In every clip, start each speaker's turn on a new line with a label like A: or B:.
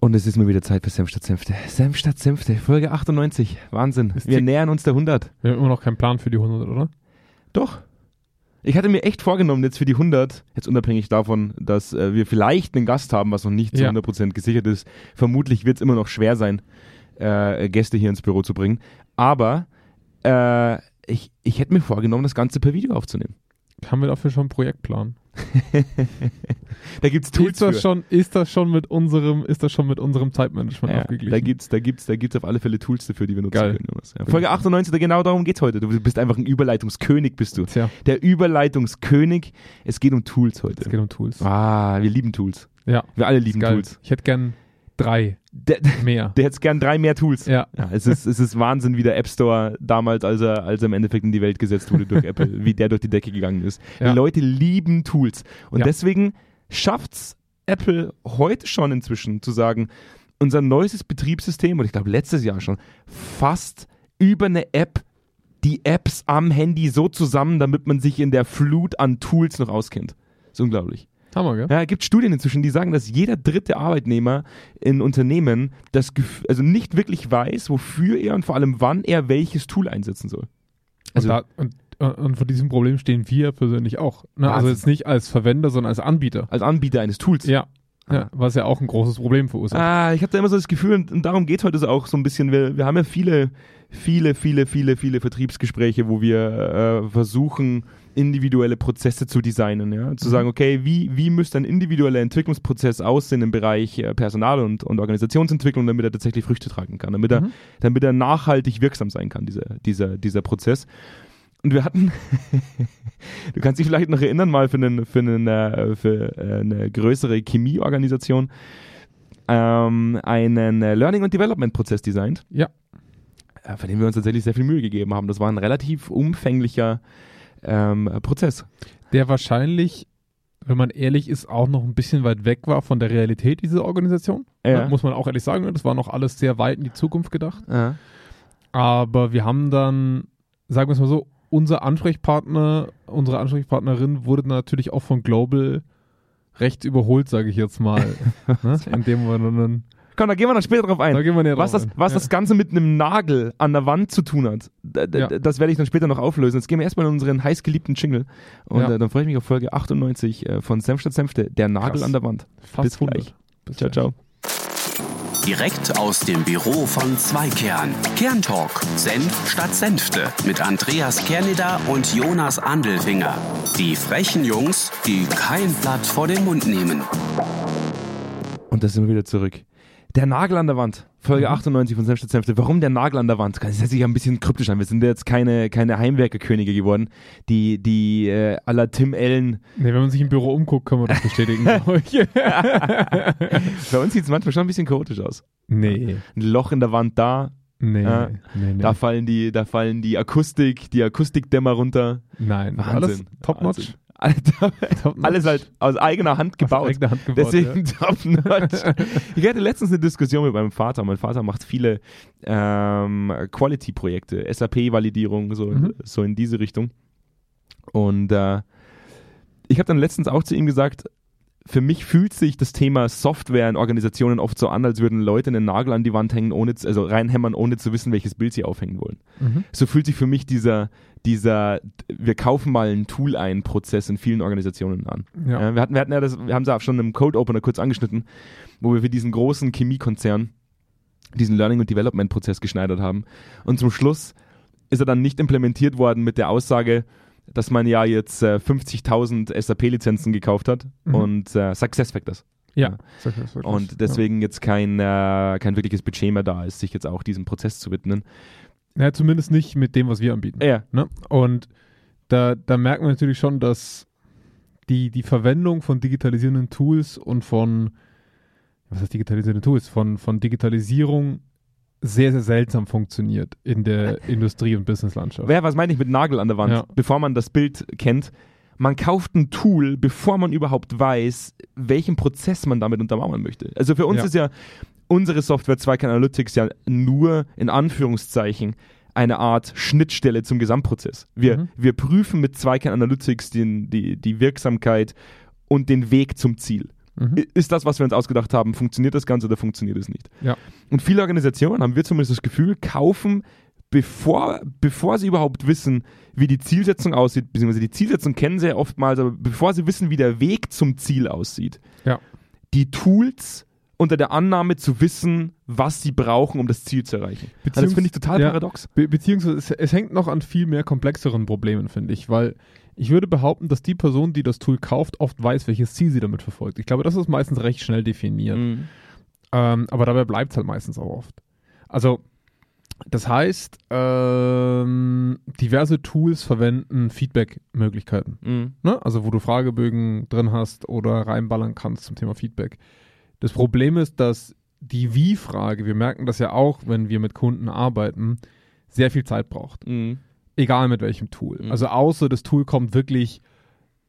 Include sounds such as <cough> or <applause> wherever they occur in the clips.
A: Und es ist mal wieder Zeit für Senf statt Senfte. Senf statt Senfte, Folge 98. Wahnsinn.
B: Ist
A: Wir nähern uns der 100.
B: Wir haben immer noch keinen Plan für die 100, oder?
A: Doch. Ich hatte mir echt vorgenommen, jetzt für die 100, jetzt unabhängig davon, dass äh, wir vielleicht einen Gast haben, was noch nicht zu
B: Ja.
A: 100% gesichert ist. Vermutlich wird es immer noch schwer sein, äh, Gäste hier ins Büro zu bringen. Aber äh, ich, ich hätte mir vorgenommen, das Ganze per Video aufzunehmen.
B: Haben wir dafür schon einen Projektplan? <laughs>
A: Da gibt es Tools
B: Ist das,
A: für.
B: schon, ist, das schon mit unserem, ist das schon mit unserem Zeitmanagement
A: Ja,
B: aufgeglichen?
A: da gibt's, da gibt's, da gibt's auf alle Fälle Tools dafür, die wir nutzen
B: Geil.
A: können. Ja. Folge 98, genau darum geht's heute. Du bist einfach ein Überleitungskönig, bist du.
B: Tja,
A: Der Überleitungskönig. Es geht um Tools heute.
B: es geht um Tools.
A: Ah, wir lieben Tools.
B: Ja,
A: Wir alle lieben. Tools.
B: Ich hätte gern drei
A: Der, <laughs>
B: mehr.
A: der hätte gern drei mehr Tools.
B: ja,
A: Ja, es ist, es ist Wahnsinn, wie der App Store damals, als er, als er im Endeffekt in die Welt gesetzt wurde durch <laughs> Apple, wie der durch die Decke gegangen ist.
B: Ja.
A: Die Leute lieben Tools. Und
B: Ja.
A: deswegen schafft's Apple heute schon inzwischen zu sagen, unser neuestes Betriebssystem, und ich glaube letztes Jahr schon, fasst über eine App die Apps am Handy so zusammen, damit man sich in der Flut an Tools noch auskennt. Das ist unglaublich.
B: Hammer, gell?
A: Ja, es gibt Studien inzwischen, die sagen, dass jeder dritte Arbeitnehmer in Unternehmen das Gef also nicht wirklich weiß, wofür er und vor allem wann er welches Tool einsetzen soll. Also,
B: und, da, und, und vor diesem Problem stehen wir persönlich auch. Ne? Also
A: Wahnsinn.
B: jetzt nicht als Verwender, sondern als Anbieter.
A: als Anbieter eines Tools.
B: Ja.
A: Ah.
B: ja was ja auch ein großes Problem verursacht.
A: Ah, ich habe da immer so das Gefühl, und, darum geht heute auch so ein bisschen. Wir, wir haben ja viele, viele, viele, viele, viele Vertriebsgespräche, wo wir äh, versuchen, individuelle Prozesse zu designen. Ja? Zu
B: Mhm.
A: sagen, okay, wie, wie müsste ein individueller Entwicklungsprozess aussehen im Bereich äh, Personal- und, und Organisationsentwicklung, damit er tatsächlich Früchte tragen kann, damit er
B: Mhm.
A: damit er nachhaltig wirksam sein kann, dieser, dieser, dieser Prozess. Und wir hatten, <laughs> du kannst dich vielleicht noch erinnern, mal für, einen, für, einen, äh, für äh, eine größere Chemieorganisation ähm, einen Learning- und Development-Prozess designt,
B: Ja.
A: für den wir uns tatsächlich sehr viel Mühe gegeben haben. Das war ein relativ umfänglicher ähm, Prozess.
B: Der wahrscheinlich, wenn man ehrlich ist, auch noch ein bisschen weit weg war von der Realität dieser Organisation.
A: Ja.
B: Ne? Muss man auch ehrlich sagen. ne? Das war noch alles sehr weit in die Zukunft gedacht.
A: Ja.
B: Aber wir haben dann, sagen wir es mal so, unser Ansprechpartner, unsere Ansprechpartnerin wurde natürlich auch von Global recht überholt, sage ich jetzt mal. <laughs> ne? Indem wir dann,
A: Komm, da gehen wir noch später drauf ein.
B: da gehen wir näher
A: Was,
B: drauf
A: das,
B: ein.
A: was
B: ja.
A: das Ganze mit einem Nagel an der Wand zu tun hat,
B: Ja.
A: das werde ich dann später noch auflösen. Jetzt gehen wir erstmal in unseren heißgeliebten Jingle. Und
B: Ja.
A: äh, dann freue ich mich auf Folge 98 äh, von Senf statt Senfte, der Nagel
B: Krass.
A: an der Wand.
B: Fast
A: bis gleich.
B: 100. Bis
A: Ciao,
B: gleich.
A: ciao.
C: Direkt aus dem Büro von Zweikern. Kerntalk. Senf statt Senfte. Mit Andreas Kerneder und Jonas Andelfinger. Die frechen Jungs, die kein Blatt vor den Mund nehmen.
A: Und da sind wir wieder zurück. Der Nagel an der Wand. Folge
B: Mhm.
A: 98 von Senf statt Senfte. Warum der Nagel an der Wand? Das hört sich ja ein bisschen kryptisch an. Wir sind jetzt keine, keine Heimwerkerkönige geworden, die, die äh, la Tim Allen.
B: Nee, wenn man sich im Büro umguckt, kann man das bestätigen. <laughs> ich.
A: Bei uns sieht es manchmal schon ein bisschen chaotisch aus.
B: nee,
A: Ein Loch in der Wand da,
B: nee,
A: Ja.
B: nee, nee.
A: da fallen die, da fallen die Akustik, die Akustikdämmer runter.
B: Nein,
A: Wahnsinn.
B: alles top-notch.
A: Wahnsinn. <laughs> Alles, halt aus eigener Hand gebaut.
B: Eigener Hand gebaut,
A: Deswegen <laughs> top-notch. Ich hatte letztens eine Diskussion mit meinem Vater. Mein Vater macht viele ähm, Quality-Projekte, SAP-Validierung, so,
B: Mhm.
A: so in diese Richtung. Und äh, ich habe dann letztens auch zu ihm gesagt, für mich fühlt sich das Thema Software in Organisationen oft so an, als würden Leute einen Nagel an die Wand hängen, ohne, zu- also reinhämmern, ohne zu wissen, welches Bild sie aufhängen wollen.
B: Mhm.
A: So fühlt sich für mich dieser, dieser, wir kaufen mal ein Tool ein Prozess in vielen Organisationen an.
B: Ja.
A: Ja, wir, hatten, wir hatten ja das, wir haben es auch schon im Code Opener kurz angeschnitten, wo wir für diesen großen Chemiekonzern diesen Learning- und Development-Prozess geschneidert haben. Und zum Schluss ist er dann nicht implementiert worden mit der Aussage, dass man ja jetzt äh, 50.000 SAP-Lizenzen gekauft hat
B: Mhm.
A: und äh, SuccessFactors.
B: Ja. Wirklich.
A: Und deswegen jetzt kein, äh, kein wirkliches Budget mehr da ist, sich jetzt auch diesem Prozess zu widmen.
B: Ja. ja, zumindest nicht mit dem, was wir anbieten.
A: Ja,
B: Ne? Und da, da merkt man natürlich schon, dass die, die Verwendung von digitalisierenden Tools und von, was heißt digitalisierende Tools, von, von Digitalisierung sehr, sehr seltsam funktioniert in der Industrie- und Businesslandschaft.
A: Wer, was meine ich mit Nagel an der Wand?
B: Ja.
A: Bevor man das Bild kennt, man kauft ein Tool, bevor man überhaupt weiß, welchen Prozess man damit untermauern möchte. Also für uns
B: Ja.
A: ist ja unsere Software Zweik Analytics ja nur in Anführungszeichen eine Art Schnittstelle zum Gesamtprozess. Wir,
B: Mhm.
A: wir prüfen mit Zweikern Analytics den, die, die Wirksamkeit und den Weg zum Ziel.
B: Mhm.
A: Ist das, was wir uns ausgedacht haben, funktioniert das Ganze oder funktioniert es nicht?
B: Ja.
A: Und viele Organisationen, haben wir zumindest das Gefühl, kaufen, bevor, bevor sie überhaupt wissen, wie die Zielsetzung aussieht, beziehungsweise die Zielsetzung kennen sie ja oftmals, aber bevor sie wissen, wie der Weg zum Ziel aussieht,
B: Ja.
A: die Tools unter der Annahme zu wissen, was sie brauchen, um das Ziel zu erreichen. Also das finde ich total
B: ja.
A: paradox.
B: Be beziehungsweise es, es hängt noch an viel mehr komplexeren Problemen, finde ich, weil ich würde behaupten, dass die Person, die das Tool kauft, oft weiß, welches Ziel sie damit verfolgt. Ich glaube, das ist meistens recht schnell definiert.
A: Mhm.
B: Ähm, aber dabei bleibt es halt meistens auch oft. Also, das heißt, ähm, diverse Tools verwenden Feedback-Möglichkeiten.
A: Mhm.
B: Ne? Also, wo du Fragebögen drin hast oder reinballern kannst zum Thema Feedback. Das Problem ist, dass die Wie-Frage, wir merken das ja auch, wenn wir mit Kunden arbeiten, sehr viel Zeit braucht.
A: Mhm.
B: Egal mit welchem Tool.
A: Mhm.
B: Also, außer das Tool kommt wirklich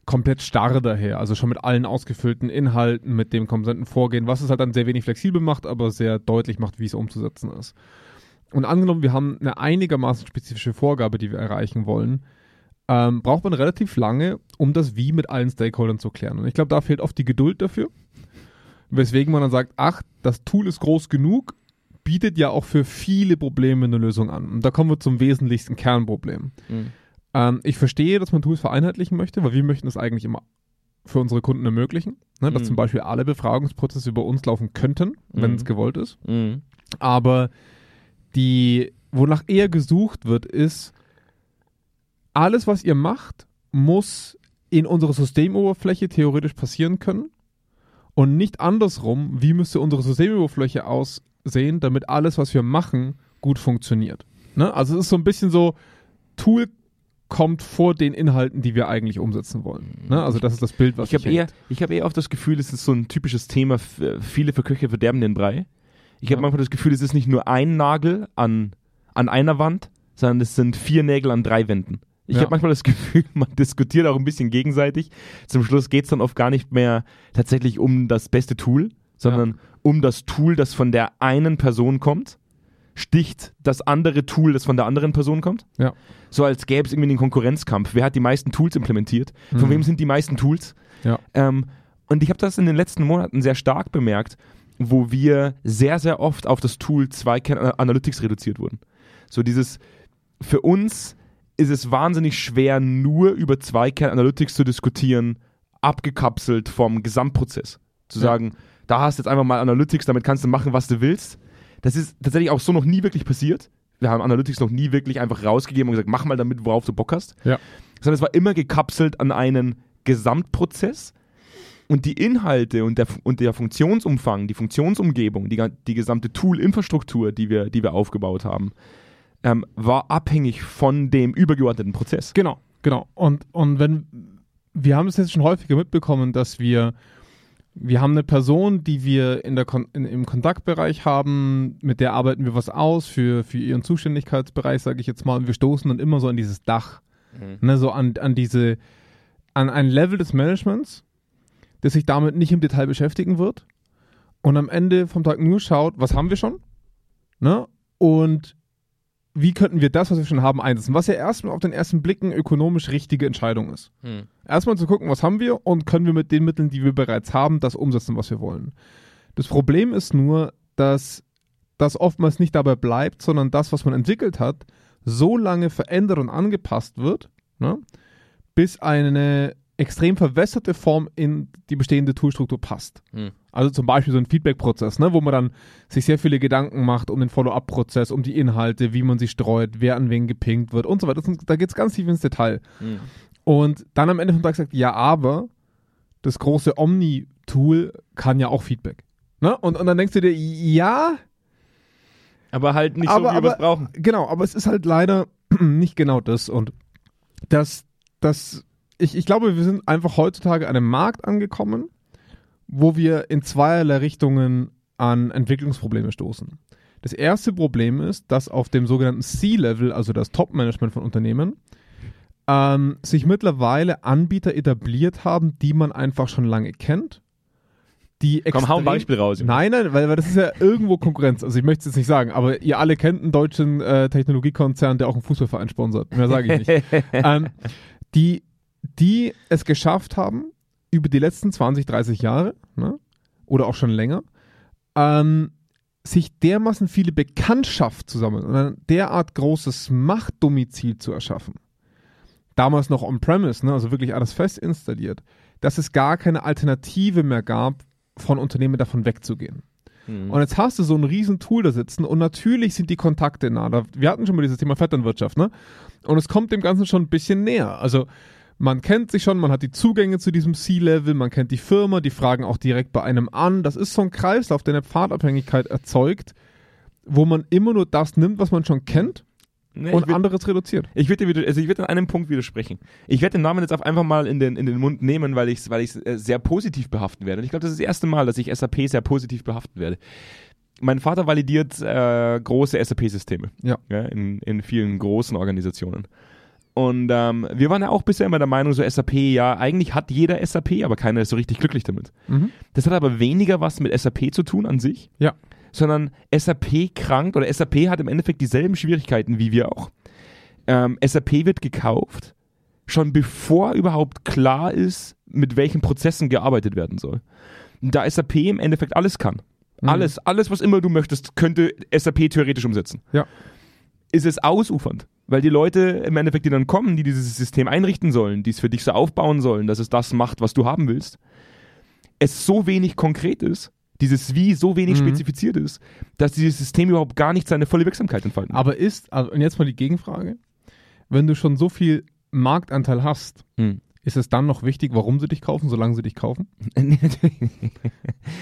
B: komplett starr daher. Also schon mit allen ausgefüllten Inhalten, mit dem konsenten Vorgehen, was es halt dann sehr wenig flexibel macht, aber sehr deutlich macht, wie es umzusetzen ist. Und angenommen, wir haben eine einigermaßen spezifische Vorgabe, die wir erreichen wollen, ähm, braucht man relativ lange, um das Wie mit allen Stakeholdern zu klären. Und ich glaube, da fehlt oft die Geduld dafür. Weswegen man dann sagt, ach, das Tool ist groß genug, bietet ja auch für viele Probleme eine Lösung an. Und da kommen wir zum wesentlichsten Kernproblem.
A: Mhm.
B: Ähm, ich verstehe, dass man Tools vereinheitlichen möchte, weil wir möchten es eigentlich immer für unsere Kunden ermöglichen, ne, dass
A: Mhm.
B: zum Beispiel alle Befragungsprozesse über uns laufen könnten, wenn
A: Mhm.
B: es gewollt ist.
A: Mhm.
B: Aber die, wonach eher gesucht wird, ist, alles, was ihr macht, muss in unserer Systemoberfläche theoretisch passieren können und nicht andersrum, wie müsste unsere Systemoberfläche aussehen, damit alles, was wir machen, gut funktioniert. Ne? Also es ist so ein bisschen so, Tool kommt vor den Inhalten, die wir eigentlich umsetzen wollen. Ne? Also das ist das Bild, was
A: Ich habe eher, ich hab eher oft das Gefühl, es ist so ein typisches Thema, viele für Köche verderben den Brei. Ich habe
B: Ja.
A: manchmal das Gefühl, es ist nicht nur ein Nagel an, an einer Wand, sondern es sind vier Nägel an drei Wänden. Ich
B: Ja.
A: habe manchmal das <laughs> Gefühl, man diskutiert auch ein bisschen gegenseitig. Zum Schluss geht es dann oft gar nicht mehr tatsächlich um das beste Tool, sondern um das Tool, das von der einen Person kommt, sticht das andere Tool, das von der anderen Person kommt.
B: Ja.
A: So als gäbe es irgendwie einen Konkurrenzkampf. Wer hat die meisten Tools implementiert? Von
B: Mhm.
A: wem sind die meisten Tools?
B: Ja.
A: Ähm, und ich habe das in den letzten Monaten sehr stark bemerkt, wo wir sehr, sehr oft auf das Tool Zweikern Analytics reduziert wurden. So dieses, für uns ist es wahnsinnig schwer, nur über Zweikern Analytics zu diskutieren, abgekapselt vom Gesamtprozess. Zu
B: Ja.
A: sagen, da hast du jetzt einfach mal Analytics, damit kannst du machen, was du willst. Das ist tatsächlich auch so noch nie wirklich passiert. Wir haben Analytics noch nie wirklich einfach rausgegeben und gesagt, mach mal damit, worauf du Bock hast.
B: Ja.
A: Sondern es war immer gekapselt an einen Gesamtprozess und die Inhalte und der, und der Funktionsumfang, die Funktionsumgebung, die, die gesamte Tool-Infrastruktur, die wir, die wir aufgebaut haben, ähm, war abhängig von dem übergeordneten Prozess.
B: Genau, genau. Und, und wenn, wir haben es jetzt schon häufiger mitbekommen, dass wir, wir haben eine Person, die wir in der Kon in, im Kontaktbereich haben, mit der arbeiten wir was aus für, für ihren Zuständigkeitsbereich, sage ich jetzt mal, und wir stoßen dann immer so an dieses Dach, ne, so an, an diese, an ein Level des Managements, das sich damit nicht im Detail beschäftigen wird. Und am Ende vom Tag nur schaut, was haben wir schon, ne, und wie könnten wir das, was wir schon haben, einsetzen? Was ja erstmal auf den ersten Blick eine ökonomisch richtige Entscheidung ist. Erstmal zu gucken, was haben wir und können wir mit den Mitteln, die wir bereits haben, das umsetzen, was wir wollen. Das Problem ist nur, dass das oftmals nicht dabei bleibt, sondern das, was man entwickelt hat, so lange verändert und angepasst wird, ne, bis eine extrem verwässerte Form in die bestehende Toolstruktur passt.
A: Hm.
B: Also zum Beispiel so ein Feedback-Prozess, ne, wo man dann sich sehr viele Gedanken macht um den Follow-up-Prozess, um die Inhalte, wie man sie streut, wer an wen gepinkt wird und so weiter. Das, da geht es ganz tief ins Detail. Und dann am Ende vom Tag sagt, ja, aber das große Omni-Tool kann ja auch Feedback. Ne? Und, und dann denkst du dir, ja,
A: Aber halt nicht
B: Aber-
A: so, wie wir es brauchen.
B: genau, aber es ist halt leider <clears throat> nicht genau das. Und das, das, ich, ich glaube, wir sind einfach heutzutage an einem Markt angekommen, wo wir in zweierlei Richtungen an Entwicklungsprobleme stoßen. Das erste Problem ist, dass auf dem sogenannten C-Level, also das Top-Management von Unternehmen, ähm, sich mittlerweile Anbieter etabliert haben, die man einfach schon lange kennt. Die
A: Komm, hau ein Beispiel raus.
B: Nein, nein, weil, weil das ist ja irgendwo Konkurrenz. Also ich möchte es jetzt nicht sagen, aber ihr alle kennt einen deutschen äh, Technologiekonzern, der auch einen Fußballverein sponsert. Mehr sage ich nicht. <laughs> ähm, die, die es geschafft haben, über die letzten 20, 30 Jahre, ne, oder auch schon länger, ähm, sich dermaßen viele Bekanntschaft zusammen und ein derart großes Machtdomizil zu erschaffen, damals noch on-premise, ne, also wirklich alles fest installiert, dass es gar keine Alternative mehr gab, von Unternehmen davon wegzugehen.
A: Mhm.
B: Und jetzt hast du so ein riesen Tool da sitzen und natürlich sind die Kontakte nah. Wir hatten schon mal dieses Thema Vetternwirtschaft, ne? Und es kommt dem Ganzen schon ein bisschen näher. Also man kennt sich schon, man hat die Zugänge zu diesem C-Level, man kennt die Firma, die fragen auch direkt bei einem an. Das ist so ein Kreislauf, der eine Pfadabhängigkeit erzeugt, wo man immer nur das nimmt, was man schon kennt
A: Nee,
B: und
A: würd-
B: anderes reduziert.
A: Ich würde also ich würde an einem Punkt widersprechen. Ich werde den Namen jetzt auf einfach mal in den, in den Mund nehmen, weil ich es weil ich's, äh, sehr positiv behaften werde. Und ich glaube, das ist das erste Mal, dass ich SAP sehr positiv behaften werde. Mein Vater validiert äh, große SAP-Systeme
B: Ja.
A: in, in vielen großen Organisationen. Und ähm, wir waren ja auch bisher immer der Meinung, so SAP, ja, eigentlich hat jeder SAP, aber keiner ist so richtig glücklich damit.
B: Mhm.
A: Das hat aber weniger was mit SAP zu tun an sich,
B: Ja.
A: sondern SAP krankt oder SAP hat im Endeffekt dieselben Schwierigkeiten wie wir auch. Ähm, SAP wird gekauft, schon bevor überhaupt klar ist, mit welchen Prozessen gearbeitet werden soll. Da SAP im Endeffekt alles kann.
B: Mhm.
A: Alles, alles, was immer du möchtest, könnte SAP theoretisch umsetzen.
B: Ja.
A: Ist es ausufernd. Weil die Leute im Endeffekt, die dann kommen, die dieses System einrichten sollen, die es für dich so aufbauen sollen, dass es das macht, was du haben willst, es so wenig konkret ist, dieses Wie so wenig
B: Mhm.
A: spezifiziert ist, dass dieses System überhaupt gar nicht seine volle Wirksamkeit entfalten kann.
B: Aber ist, also, und jetzt mal die Gegenfrage, wenn du schon so viel Marktanteil hast,
A: Hm.
B: ist es dann noch wichtig, warum sie dich kaufen, solange sie dich kaufen? <laughs>
A: Nee, natürlich nicht.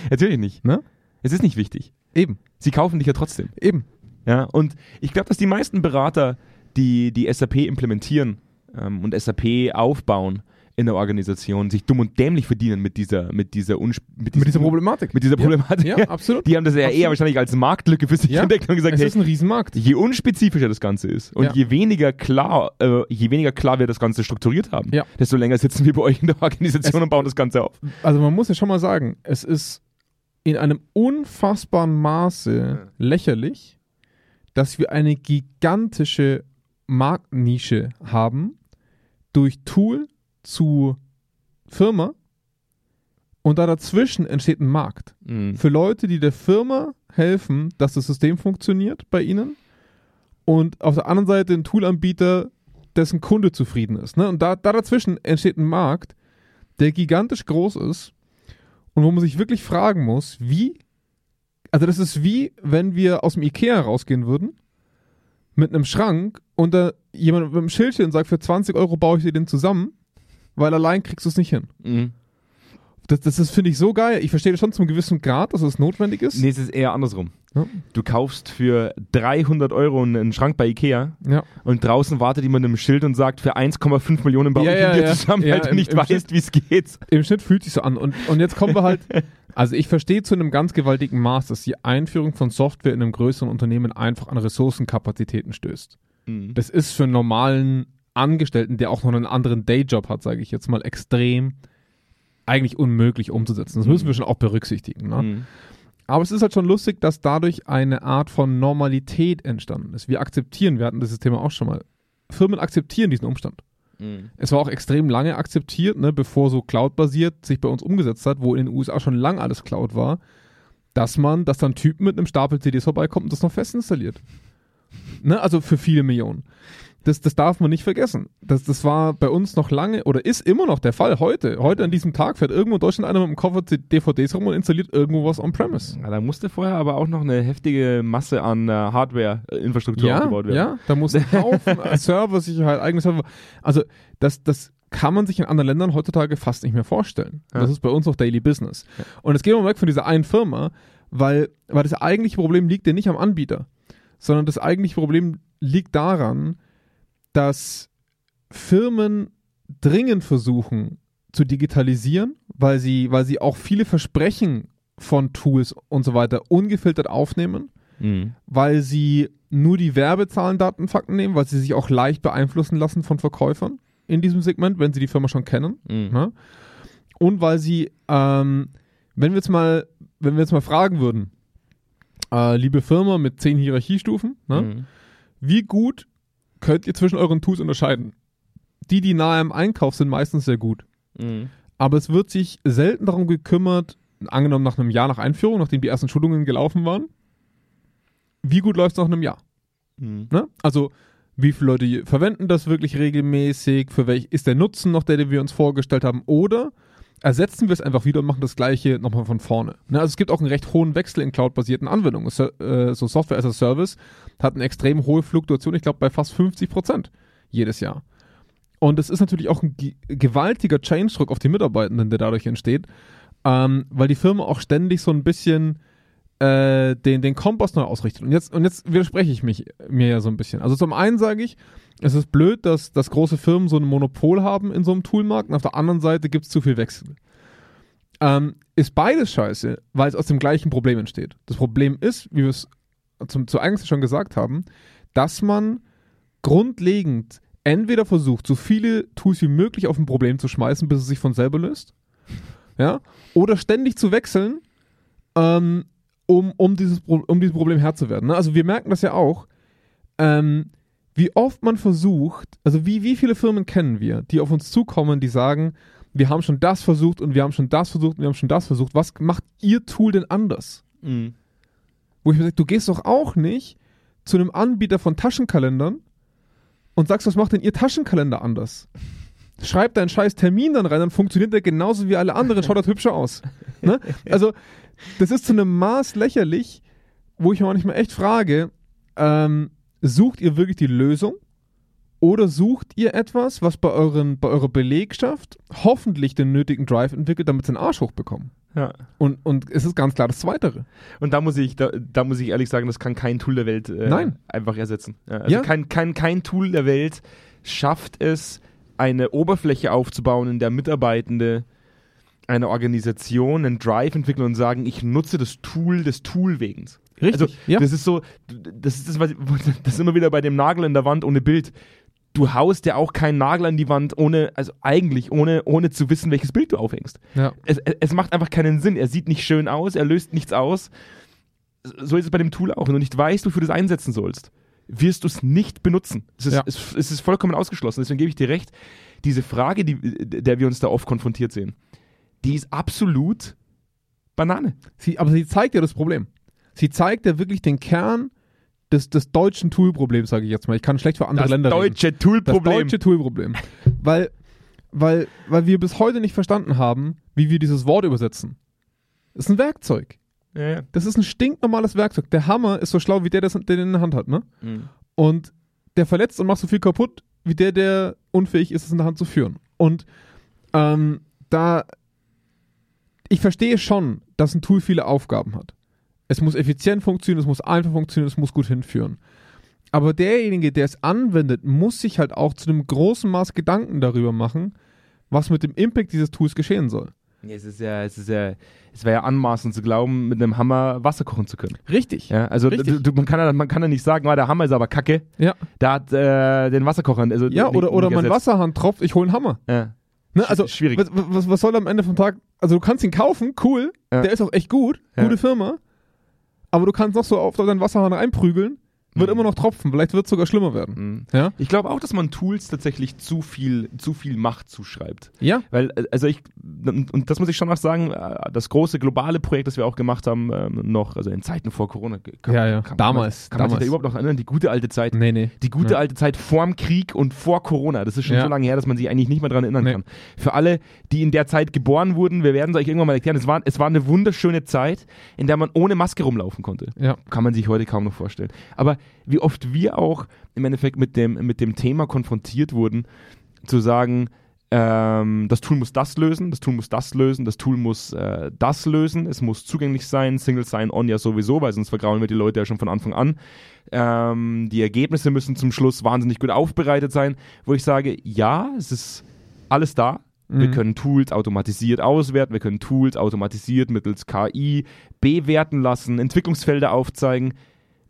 A: Natürlich nicht.
B: Ne?
A: Es ist nicht wichtig.
B: Eben,
A: Sie kaufen dich ja trotzdem.
B: eben.
A: Ja, und ich glaube, dass die meisten Berater, die die SAP implementieren ähm, und SAP aufbauen in der Organisation, sich dumm und dämlich verdienen mit dieser, mit dieser, Unsp mit
B: Mit dieser Problematik.
A: Mit dieser Problematik.
B: Ja, ja absolut.
A: Die haben das ja
B: Absolut.
A: eher wahrscheinlich als Marktlücke für sich
B: Ja,
A: entdeckt und gesagt,
B: es
A: hey,
B: ist ein Riesenmarkt.
A: je unspezifischer das Ganze ist und
B: Ja.
A: je weniger klar, äh, je weniger klar wir das Ganze strukturiert haben, desto länger sitzen wir bei euch in der Organisation
B: Es-
A: und bauen das Ganze auf.
B: Also man muss ja schon mal sagen, es ist in einem unfassbaren Maße lächerlich, dass wir eine gigantische Marktnische haben durch Tool zu Firma und da dazwischen entsteht ein Markt.
A: Mhm.
B: Für Leute, die der Firma helfen, dass das System funktioniert bei ihnen und auf der anderen Seite ein Toolanbieter, dessen Kunde zufrieden ist. Ne? Und da, da dazwischen entsteht ein Markt, der gigantisch groß ist und wo man sich wirklich fragen muss, wie, also das ist wie, wenn wir aus dem Ikea rausgehen würden mit einem Schrank und da jemand mit einem Schildchen sagt, für 20 Euro baue ich dir den zusammen, weil allein kriegst du es nicht hin.
A: Mhm.
B: Das, das ist, finde ich, so geil. Ich verstehe das schon zum gewissen Grad, dass es notwendig ist.
A: Nee, es ist eher andersrum.
B: Ja.
A: Du kaufst für 300 Euro einen Schrank bei Ikea
B: Ja.
A: und draußen wartet jemand mit einem Schild und sagt, für 1,5 Millionen baue
B: Ja,
A: ich
B: ja,
A: dir zusammen, weil du nicht weißt, wie es geht.
B: Im Schnitt fühlt sich so an. Und, und jetzt kommen wir halt, <laughs> also ich verstehe zu einem ganz gewaltigen Maß, dass die Einführung von Software in einem größeren Unternehmen einfach an Ressourcenkapazitäten stößt. Das ist für einen normalen Angestellten, der auch noch einen anderen Dayjob hat, sage ich jetzt mal, extrem eigentlich unmöglich umzusetzen. Das müssen wir schon auch berücksichtigen. Ne?
A: Mhm.
B: Aber es ist halt schon lustig, dass dadurch eine Art von Normalität entstanden ist. Wir akzeptieren, wir hatten dieses Thema auch schon mal, Firmen akzeptieren diesen Umstand.
A: Mhm.
B: Es war auch extrem lange akzeptiert, ne, bevor so Cloud-basiert sich bei uns umgesetzt hat, wo in den USA schon lang alles Cloud war, dass man, dass dann Typ mit einem Stapel CDs vorbeikommt und das noch fest installiert. Ne, also für viele Millionen. Das, das darf man nicht vergessen. Das, das war bei uns noch lange oder ist immer noch der Fall. Heute, heute an diesem Tag fährt irgendwo in Deutschland einer mit dem Koffer DVDs rum und installiert irgendwo was on-premise.
A: Ja, da musste vorher aber auch noch eine heftige Masse an äh, Hardware-Infrastruktur
B: Ja,
A: aufgebaut werden.
B: ja, da muss ein <laughs> Haufen Serversicherheit, eigene Server. Also das, das kann man sich in anderen Ländern heutzutage fast nicht mehr vorstellen.
A: Ja.
B: Das ist bei uns auch Daily Business. Und jetzt gehen wir mal weg von dieser einen Firma, weil, weil das eigentliche Problem liegt ja nicht am Anbieter, sondern das eigentliche Problem liegt daran, dass Firmen dringend versuchen zu digitalisieren, weil sie, weil sie auch viele Versprechen von Tools und so weiter ungefiltert aufnehmen
A: Mhm.
B: weil sie nur die Werbezahlen, Daten, Fakten nehmen, weil sie sich auch leicht beeinflussen lassen von Verkäufern in diesem Segment, wenn sie die Firma schon kennen.
A: Mhm.
B: Ne? Und weil sie, ähm, wenn wir jetzt mal, wenn wir jetzt mal fragen würden, äh, liebe Firma mit zehn Hierarchiestufen, ne?
A: Mhm.
B: wie gut könnt ihr zwischen euren Tools unterscheiden? Die, die nahe am Einkauf sind, meistens sehr gut.
A: Mhm.
B: Aber es wird sich selten darum gekümmert, angenommen nach einem Jahr nach Einführung, nachdem die ersten Schulungen gelaufen waren, wie gut läuft es nach einem Jahr?
A: Mhm.
B: Ne? Also wie viele Leute verwenden das wirklich regelmäßig? Für welch ist der Nutzen noch der, den wir uns vorgestellt haben? Oder ersetzen wir es einfach wieder und machen das gleiche nochmal von vorne. Ne? Also es gibt auch einen recht hohen Wechsel in cloud-basierten Anwendungen. So, äh, so Software as a Service hat eine extrem hohe Fluktuation, ich glaube bei fast 50 Prozent jedes Jahr. Und es ist natürlich auch ein ge- gewaltiger Change-Druck auf die Mitarbeitenden, der dadurch entsteht, ähm, weil die Firma auch ständig so ein bisschen äh, den, den Kompass neu ausrichtet. Und jetzt, und jetzt widerspreche ich mich mir ja so ein bisschen. Also zum einen sage ich, es ist blöd, dass, dass große Firmen so ein Monopol haben in so einem Toolmarkt und auf der anderen Seite gibt es zu viel Wechsel. Ähm, ist beides scheiße, weil es aus dem gleichen Problem entsteht. Das Problem ist, wie wir es zu eingangs schon gesagt haben, dass man grundlegend entweder versucht, so viele Tools wie möglich auf ein Problem zu schmeißen, bis es sich von selber löst, ja, oder ständig zu wechseln, ähm, um, um, dieses, um diesem Problem Herr zu werden. Ne? Also wir merken das ja auch, ähm, wie oft man versucht, also wie, wie viele Firmen kennen wir, die auf uns zukommen, die sagen, wir haben schon das versucht und wir haben schon das versucht und wir haben schon das versucht. Was macht ihr Tool denn anders?
A: Mhm.
B: Wo ich mir sage, du gehst doch auch nicht zu einem Anbieter von Taschenkalendern und sagst, was macht denn ihr Taschenkalender anders? Schreib deinen scheiß Termin dann rein, dann funktioniert der genauso wie alle anderen, schaut das hübscher aus. <laughs> Ne? Also, das ist zu einem Maß lächerlich, wo ich mir manchmal echt frage, ähm, sucht ihr wirklich die Lösung? Oder sucht ihr etwas, was bei, euren, bei eurer Belegschaft hoffentlich den nötigen Drive entwickelt, damit sie den Arsch hochbekommen?
A: Ja.
B: Und, und es ist ganz klar das Zweitere.
A: Und da muss ich, da, da muss ich ehrlich sagen, das kann kein Tool der Welt äh,
B: Nein.
A: einfach ersetzen. Ja, also
B: Ja.
A: Kein, kein, kein Tool der Welt schafft es, eine Oberfläche aufzubauen, in der Mitarbeitende eine Organisation einen Drive entwickeln und sagen, ich nutze das Tool des Tool wegen.
B: Richtig,
A: Also,
B: ja.
A: das ist so, das ist das, was, <laughs> das ist immer wieder bei dem Nagel in der Wand ohne Bild. Du haust ja auch keinen Nagel an die Wand, ohne, also eigentlich, ohne, ohne zu wissen, welches Bild du aufhängst.
B: Ja.
A: Es, es es macht einfach keinen Sinn. Er sieht nicht schön aus, er löst nichts aus. So ist es bei dem Tool auch. Wenn du nicht weißt, wofür du es einsetzen sollst, wirst du es nicht benutzen. Es ist,
B: Ja.
A: es, es ist vollkommen ausgeschlossen. Deswegen gebe ich dir recht. Diese Frage, die, der wir uns da oft konfrontiert sehen, die ist absolut Banane.
B: Sie, aber sie zeigt ja das Problem. Sie zeigt ja wirklich den Kern des, des deutschen Toolproblems, sage ich jetzt mal. Ich kann schlecht für andere
A: Das
B: Länder reden.
A: deutsche
B: Das
A: Tool-Problem.
B: deutsche Toolproblem. weil, weil, weil wir bis heute nicht verstanden haben, wie wir dieses Wort übersetzen. Das ist ein Werkzeug.
A: Ja.
B: Das ist ein stinknormales Werkzeug. Der Hammer ist so schlau wie der, der den in der Hand hat, ne?
A: Mhm.
B: Und der verletzt und macht so viel kaputt, wie der, der unfähig ist, es in der Hand zu führen. Und ähm, da, ich verstehe schon, dass ein Tool viele Aufgaben hat. Es muss effizient funktionieren, es muss einfach funktionieren, es muss gut hinführen. Aber derjenige, der es anwendet, muss sich halt auch zu einem großen Maß Gedanken darüber machen, was mit dem Impact dieses Tools geschehen soll.
A: Ja, es ist ja, es ist ja, es wäre ja anmaßend zu glauben, mit einem Hammer Wasser kochen zu können.
B: Richtig.
A: Ja, also
B: Richtig.
A: du, man, kann ja, man kann ja nicht sagen, oh, der Hammer ist aber kacke.
B: Ja,
A: Der hat äh, den Wasserkocher. Also
B: ja
A: nicht-
B: oder, oder
A: nicht
B: mein. Wasserhahn tropft, ich hole einen Hammer.
A: Ja.
B: Ne, also,
A: schwierig.
B: Was, was, was soll am Ende vom Tag? Also, du kannst ihn kaufen, cool.
A: Ja.
B: Der ist auch echt gut,
A: Ja.
B: gute Firma. Aber du kannst noch so auf deinen Wasserhahn reinprügeln, wird
A: Mhm.
B: immer noch tropfen. Vielleicht wird es sogar schlimmer werden.
A: Mhm.
B: Ja?
A: Ich glaube auch, dass man Tools tatsächlich zu viel, zu viel Macht zuschreibt.
B: Ja.
A: Weil, äh, also ich, und das muss ich schon noch sagen, äh, das große globale Projekt, das wir auch gemacht haben, ähm, noch, also in Zeiten vor Corona. Kann,
B: Ja, ja.
A: Kann,
B: Damals,
A: Kann man, kann man sich
B: damals.
A: da überhaupt noch erinnern? Die gute alte Zeit.
B: Nee, nee.
A: Die gute
B: Ja.
A: alte Zeit vorm Krieg und vor Corona. Das ist schon
B: Ja.
A: so lange her, dass man sich eigentlich nicht mehr daran erinnern
B: Nee.
A: kann. Für alle, die in der Zeit geboren wurden, wir werden es euch irgendwann mal erklären, es war, es war eine wunderschöne Zeit, in der man ohne Maske rumlaufen konnte.
B: Ja.
A: Kann man sich heute kaum noch vorstellen. Aber wie oft wir auch im Endeffekt mit dem, mit dem Thema konfrontiert wurden, zu sagen, ähm, das Tool muss das lösen, das Tool muss das lösen, das Tool muss äh, das lösen, es muss zugänglich sein, Single Sign-On ja sowieso, weil sonst vergrauen wir die Leute ja schon von Anfang an. Ähm, die Ergebnisse müssen zum Schluss wahnsinnig gut aufbereitet sein, wo ich sage, ja, es ist alles da. Wir
B: Mhm.
A: können Tools automatisiert auswerten, wir können Tools automatisiert mittels KI bewerten lassen, Entwicklungsfelder aufzeigen.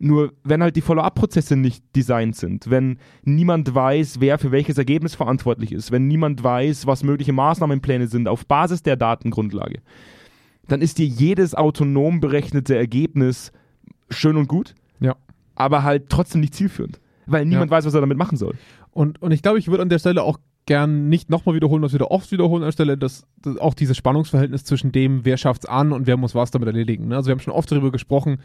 A: Nur wenn halt die Follow-up-Prozesse nicht designt sind, wenn niemand weiß, wer für welches Ergebnis verantwortlich ist, wenn niemand weiß, was mögliche Maßnahmenpläne sind auf Basis der Datengrundlage, dann ist dir jedes autonom berechnete Ergebnis schön und gut,
B: Ja.
A: aber halt trotzdem nicht zielführend, weil niemand weiß, was er damit machen soll.
B: Und, und ich glaube, ich würde an der Stelle auch gern nicht nochmal wiederholen, was wir da oft wiederholen anstelle, dass, dass auch dieses Spannungsverhältnis zwischen dem, wer schafft's an und wer muss was damit erledigen. Ne? Also wir haben schon oft darüber gesprochen,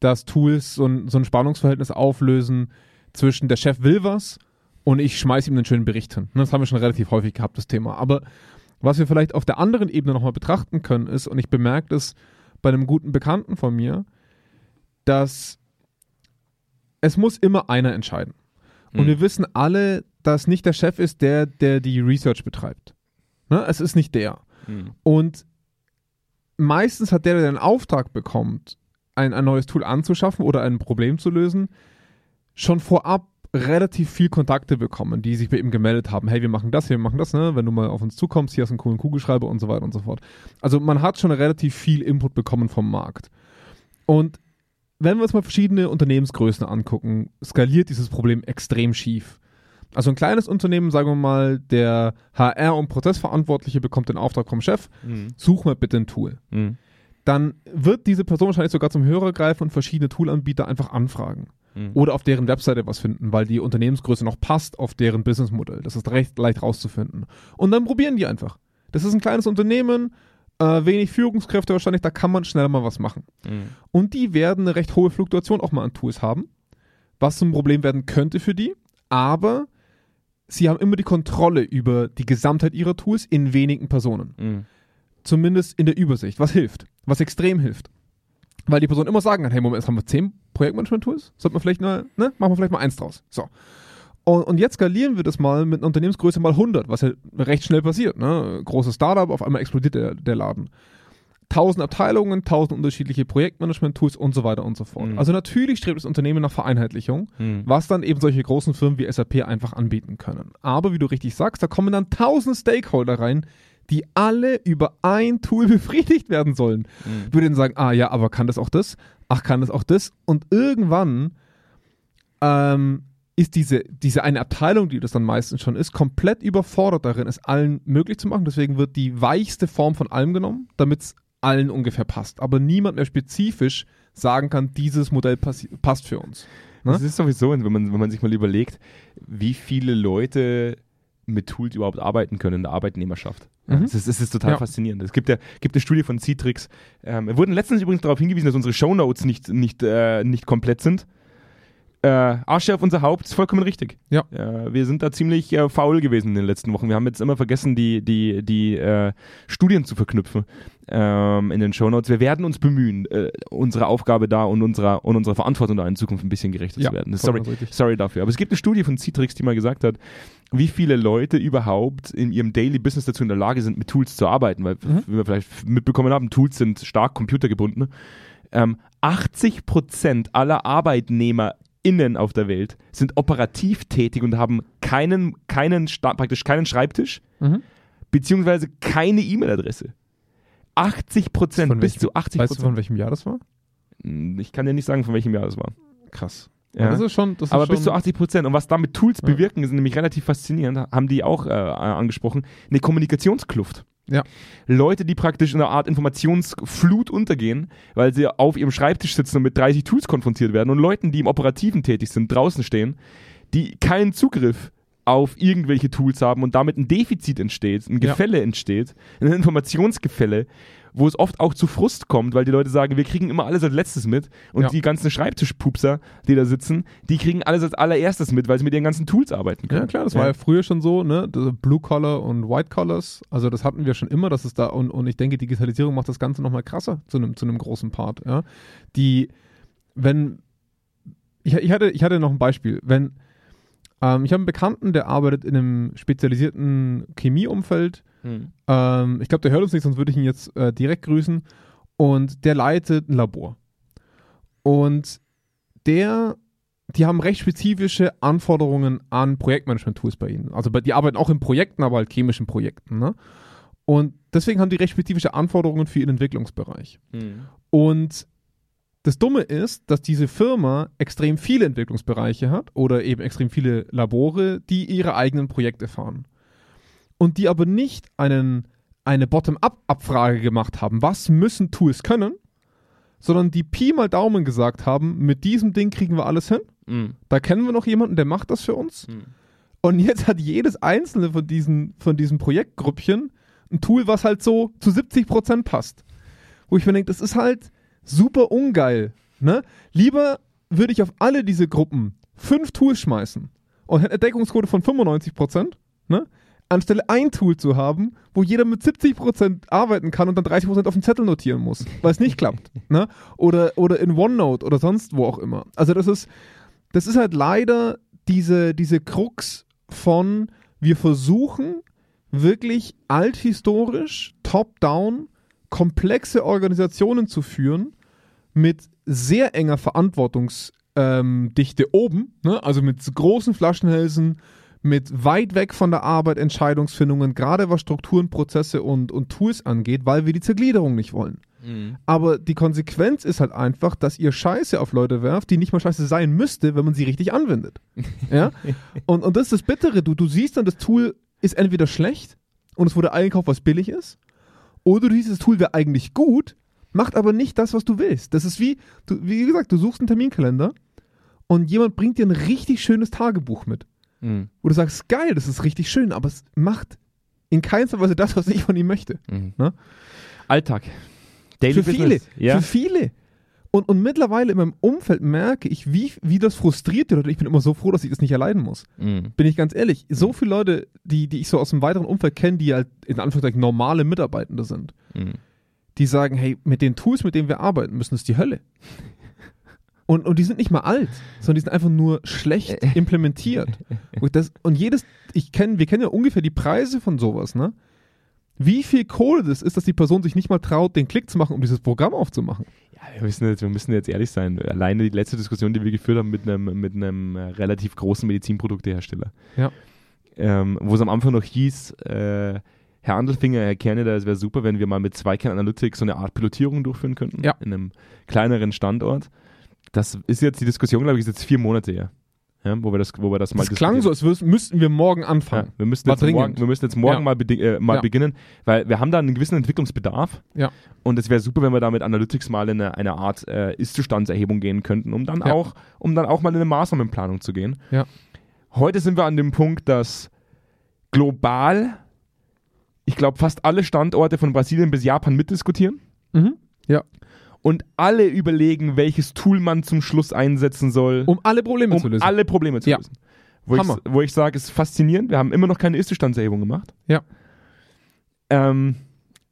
B: dass Tools so ein, so ein Spannungsverhältnis auflösen zwischen der Chef will was und ich schmeiß ihm einen schönen Bericht hin. Das haben wir schon relativ häufig gehabt, das Thema. Aber was wir vielleicht auf der anderen Ebene nochmal betrachten können, ist, und ich bemerke das bei einem guten Bekannten von mir, dass es muss immer einer entscheiden. Und
A: Mhm.
B: wir wissen alle, dass nicht der Chef ist, der, der die Research betreibt. Ne? Es ist nicht der.
A: Mhm.
B: Und meistens hat der, der den Auftrag bekommt, ein, ein neues Tool anzuschaffen oder ein Problem zu lösen, schon vorab relativ viel Kontakte bekommen, die sich bei ihm gemeldet haben. Hey, wir machen das, wir machen das, ne? Wenn du mal auf uns zukommst, hier hast du einen coolen Kugelschreiber und so weiter und so fort. Also man hat schon relativ viel Input bekommen vom Markt. Und wenn wir uns mal verschiedene Unternehmensgrößen angucken, skaliert dieses Problem extrem schief. Also ein kleines Unternehmen, sagen wir mal, der HR- und Prozessverantwortliche bekommt den Auftrag vom Chef,
A: Mhm.
B: such mal bitte ein Tool.
A: Mhm.
B: Dann wird diese Person wahrscheinlich sogar zum Hörer greifen und verschiedene Toolanbieter einfach anfragen.
A: Mhm.
B: Oder auf deren Webseite was finden, weil die Unternehmensgröße noch passt auf deren Businessmodell. Das ist recht leicht rauszufinden. Und dann probieren die einfach. Das ist ein kleines Unternehmen, äh, wenig Führungskräfte wahrscheinlich, da kann man schneller mal was machen.
A: Mhm.
B: Und die werden eine recht hohe Fluktuation auch mal an Tools haben, was zum Problem werden könnte für die, aber sie haben immer die Kontrolle über die Gesamtheit ihrer Tools in wenigen Personen.
A: Mhm.
B: Zumindest in der Übersicht, was hilft, was extrem hilft. Weil die Person immer sagen kann, hey Moment, jetzt haben wir zehn Projektmanagement-Tools, sollten wir vielleicht mal, ne, machen wir vielleicht mal eins draus. So. Und, und jetzt skalieren wir das mal mit einer Unternehmensgröße mal 100, was ja recht schnell passiert. Ne? Großes Startup, auf einmal explodiert der, der Laden. Tausend Abteilungen, tausend unterschiedliche Projektmanagement-Tools und so weiter und so fort.
A: Mhm.
B: Also natürlich strebt das Unternehmen nach Vereinheitlichung,
A: Mhm.
B: was dann eben solche großen Firmen wie SAP einfach anbieten können. Aber wie du richtig sagst, da kommen dann tausend Stakeholder rein, die alle über ein Tool <laughs> befriedigt werden sollen.
A: Mhm.
B: Würde dann sagen, ah ja, aber kann das auch das? Ach, kann das auch das? Und irgendwann ähm, ist diese, diese eine Abteilung, die das dann meistens schon ist, komplett überfordert darin, es allen möglich zu machen. Deswegen wird die weichste Form von allem genommen, damit es allen ungefähr passt. Aber niemand mehr spezifisch sagen kann, dieses Modell passt für uns. Ne?
A: Das ist sowieso, wenn man, wenn man sich mal überlegt, wie viele Leute mit Tools überhaupt arbeiten können in der Arbeitnehmerschaft. Ja,
B: Mhm.
A: Das, ist, das ist total
B: Ja.
A: faszinierend. Es gibt ja gibt eine Studie von Citrix. Ähm, wir wurden letztens übrigens darauf hingewiesen, dass unsere Shownotes nicht, nicht, äh, nicht komplett sind. Äh, Asche auf unser Haupt ist vollkommen richtig.
B: Ja.
A: Äh, wir sind da ziemlich äh, faul gewesen in den letzten Wochen. Wir haben jetzt immer vergessen, die, die, die äh, Studien zu verknüpfen ähm, in den Shownotes. Wir werden uns bemühen, äh, unsere Aufgabe da und unserer, und unserer Verantwortung da in Zukunft ein bisschen gerechter
B: Ja,
A: zu werden. Sorry, sorry dafür. Aber es gibt eine Studie von Citrix, die mal gesagt hat, wie viele Leute überhaupt in ihrem Daily Business dazu in der Lage sind, mit Tools zu arbeiten. Weil,
B: Mhm.
A: wie wir vielleicht mitbekommen haben, Tools sind stark computergebunden. Ähm, 80 Prozent aller ArbeitnehmerInnen auf der Welt sind operativ tätig und haben keinen, keinen, praktisch keinen Schreibtisch,
B: Mhm.
A: beziehungsweise keine E-Mail-Adresse. 80 Prozent, bis zu 80
B: Weißt du, von
A: Prozent.
B: welchem Jahr das war?
A: Ich kann dir nicht sagen, von welchem Jahr das war.
B: Krass.
A: Ja.
B: Das ist schon, das ist
A: Aber
B: schon,
A: bis zu 80 Prozent. Und was damit Tools
B: Ja.
A: bewirken, ist nämlich relativ faszinierend, haben die auch äh, angesprochen, eine Kommunikationskluft.
B: Ja.
A: Leute, die praktisch in einer Art Informationsflut untergehen, weil sie auf ihrem Schreibtisch sitzen und mit 30 Tools konfrontiert werden und Leuten, die im Operativen tätig sind, draußen stehen, die keinen Zugriff auf irgendwelche Tools haben und damit ein Defizit entsteht, ein
B: Ja.
A: Gefälle entsteht, ein Informationsgefälle, wo es oft auch zu Frust kommt, weil die Leute sagen, wir kriegen immer alles als letztes mit und
B: Ja.
A: die ganzen Schreibtischpupser, die da sitzen, die kriegen alles als allererstes mit, weil sie mit ihren ganzen Tools arbeiten können.
B: Ja, klar, das war ja früher schon so, ne? Blue Collar und White Collars. Also das hatten wir schon immer, dass es da und, und ich denke, Digitalisierung macht das Ganze nochmal krasser zu einem zu einem großen Part, ja. Die, wenn ich, ich hatte, ich hatte noch ein Beispiel, wenn ähm, ich habe einen Bekannten, der arbeitet in einem spezialisierten Chemieumfeld.
A: Hm.
B: Ähm, ich glaube, der hört uns nicht, sonst würde ich ihn jetzt äh, direkt grüßen. Und der leitet ein Labor. Und der, die haben recht spezifische Anforderungen an Projektmanagement-Tools bei ihnen. Also die arbeiten auch in Projekten, aber halt chemischen Projekten. Ne? Und deswegen haben die recht spezifische Anforderungen für ihren Entwicklungsbereich.
A: Hm.
B: Und das Dumme ist, dass diese Firma extrem viele Entwicklungsbereiche hat oder eben extrem viele Labore, die ihre eigenen Projekte fahren. Und die aber nicht einen, eine Bottom-up-Abfrage gemacht haben, was müssen Tools können, sondern die Pi mal Daumen gesagt haben, mit diesem Ding kriegen wir alles hin.
A: Hm.
B: Da kennen wir noch jemanden, der macht das für uns.
A: Hm.
B: Und jetzt hat jedes einzelne von diesen, von diesen Projektgruppchen ein Tool, was halt so zu 70% passt. Wo ich mir denke, das ist halt super ungeil. Ne? Lieber würde ich auf alle diese Gruppen fünf Tools schmeißen und hätte eine Deckungsquote von 95%, ne? anstelle ein Tool zu haben, wo jeder mit 70% arbeiten kann und dann 30% auf dem Zettel notieren muss, weil es nicht klappt. <laughs> Ne? Oder, oder in OneNote oder sonst wo auch immer. Also das ist, das ist halt leider diese, diese Krux von, wir versuchen wirklich althistorisch, top-down, komplexe Organisationen zu führen mit sehr enger Verantwortungsdichte ähm, oben, ne? also mit großen Flaschenhälsen, mit weit weg von der Arbeit Entscheidungsfindungen, gerade was Strukturen, Prozesse und, und Tools angeht, weil wir die Zergliederung nicht wollen.
A: Mhm.
B: Aber die Konsequenz ist halt einfach, dass ihr Scheiße auf Leute werft, die nicht mal Scheiße sein müsste, wenn man sie richtig anwendet. <laughs> ja? Und, und das ist das Bittere. Du, du siehst dann, das Tool ist entweder schlecht und es wurde eingekauft, was billig ist, oder du siehst, das Tool wäre eigentlich gut, macht aber nicht das, was du willst. Das ist wie, du, wie gesagt, du suchst einen Terminkalender und jemand bringt dir ein richtig schönes Tagebuch mit.
A: Mhm.
B: Wo du sagst, geil, das ist richtig schön, aber es macht in keinster Weise das, was ich von ihm möchte.
A: Mhm.
B: Ne?
A: Alltag. Daily
B: Für viele.
A: Business. Ja.
B: Für viele. Und, und mittlerweile in meinem Umfeld merke ich, wie, wie das frustriert die Leute. Ich bin immer so froh, dass ich das nicht erleiden muss.
A: Mhm.
B: Bin ich ganz ehrlich. So viele Leute, die, die ich so aus dem weiteren Umfeld kenne, die halt in Anführungszeichen normale Mitarbeitende sind,
A: Mhm.
B: die sagen, hey, mit den Tools, mit denen wir arbeiten müssen, ist die Hölle. <laughs> Und, und die sind nicht mal alt, sondern die sind einfach nur schlecht <laughs> implementiert. Und, das, und jedes, ich kenne, wir kennen ja ungefähr die Preise von sowas, ne? Wie viel Kohle das ist, dass die Person sich nicht mal traut, den Klick zu machen, um dieses Programm aufzumachen.
A: Ja, wir müssen, jetzt, wir müssen jetzt ehrlich sein. Alleine die letzte Diskussion, die wir geführt haben mit einem, mit einem äh, relativ großen Medizinproduktehersteller.
B: Ja.
A: Ähm, wo es am Anfang noch hieß, äh, Herr Andelfinger, Herr Kerneder, es wäre super, wenn wir mal mit Zweikern Analytics so eine Art Pilotierung durchführen könnten.
B: Ja.
A: In einem kleineren Standort. Das ist jetzt die Diskussion, glaube ich, ist jetzt vier Monate her. Ja, wo wir das, wo wir das mal
B: Das klang so, als müssten wir morgen
A: Ja,
B: anfangen.
A: wir, müssen jetzt morgen, wir müssen jetzt morgen
B: Ja.
A: mal, äh, mal
B: Ja.
A: beginnen, weil wir haben da einen gewissen Entwicklungsbedarf.
B: Ja.
A: Und es wäre super, wenn wir da mit Analytics mal in eine, eine Art äh, Ist-Zustandserhebung gehen könnten, um dann,
B: Ja.
A: auch, um dann auch mal in eine Maßnahmenplanung zu gehen.
B: Ja.
A: Heute sind wir an dem Punkt, dass global, ich glaube, fast alle Standorte von Brasilien bis Japan mitdiskutieren
B: Mhm. Ja.
A: Und alle überlegen, welches Tool man zum Schluss einsetzen soll,
B: Um alle Probleme zu
A: um
B: lösen.
A: alle Probleme zu
B: Ja.
A: lösen. Wo ich,
B: Hammer.
A: wo ich sage, es ist faszinierend. Wir haben immer noch keine Ist-Zustandserhebung gemacht.
B: Ja.
A: Ähm,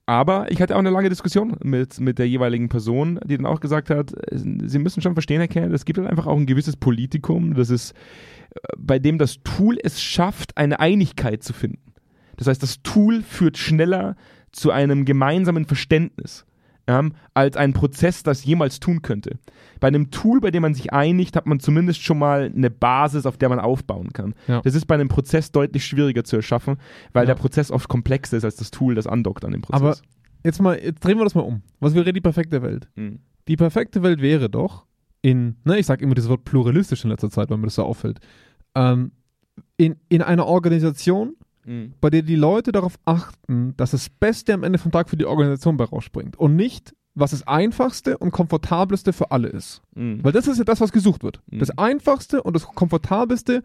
A: aber ich hatte auch eine lange Diskussion mit, mit der jeweiligen Person, die dann auch gesagt hat, äh, sie müssen schon verstehen, Herr Kerr, es gibt halt einfach auch ein gewisses Politikum, das ist, äh, bei dem das Tool es schafft, eine Einigkeit zu finden. Das heißt, das Tool führt schneller zu einem gemeinsamen Verständnis ähm, als ein Prozess das jemals tun könnte. Bei einem Tool, bei dem man sich einigt, hat man zumindest schon mal eine Basis, auf der man aufbauen kann.
B: Ja.
A: Das ist bei einem Prozess deutlich schwieriger zu erschaffen, weil
B: Ja.
A: der Prozess oft komplexer ist als das Tool, das andockt an dem Prozess.
B: Aber jetzt mal, jetzt drehen wir das mal um. Was wäre die perfekte Welt?
A: Mhm.
B: Die perfekte Welt wäre doch in, ne, ich sage immer das Wort pluralistisch in letzter Zeit, weil mir das so auffällt, ähm, in, in einer Organisation,
A: Mhm.
B: bei der die Leute darauf achten, dass das Beste am Ende vom Tag für die Organisation bei rausspringt und nicht, was das Einfachste und Komfortabelste für alle ist.
A: Mhm.
B: Weil das ist ja das, was gesucht wird.
A: Mhm.
B: Das Einfachste und das Komfortabelste,